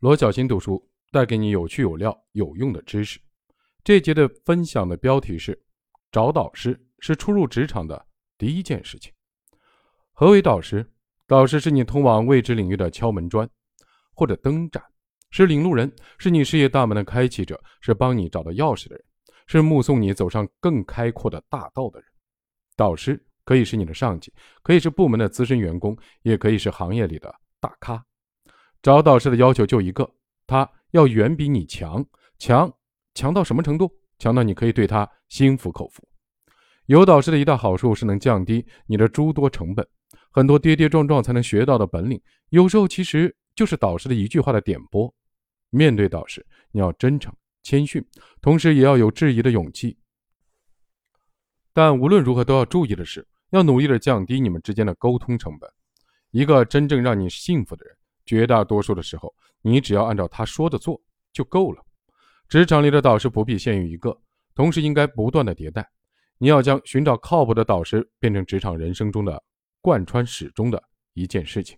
罗小新读书带给你有趣有料有用的知识。这节的分享的标题是：找导师是初入职场的第一件事情。何为导师？导师是你通往未知领域的敲门砖，或者灯盏；是领路人，是你事业大门的开启者，是帮你找到钥匙的人，是目送你走上更开阔的大道的人。导师可以是你的上级，可以是部门的资深员工，也可以是行业里的大咖。找导师的要求就一个，他要远比你强，强强到什么程度？强到你可以对他心服口服。有导师的一大好处是能降低你的诸多成本，很多跌跌撞撞才能学到的本领，有时候其实就是导师的一句话的点拨。面对导师，你要真诚、谦逊，同时也要有质疑的勇气。但无论如何都要注意的是，要努力的降低你们之间的沟通成本。一个真正让你幸福的人。绝大多数的时候，你只要按照他说的做就够了。职场里的导师不必限于一个，同时应该不断的迭代。你要将寻找靠谱的导师变成职场人生中的贯穿始终的一件事情。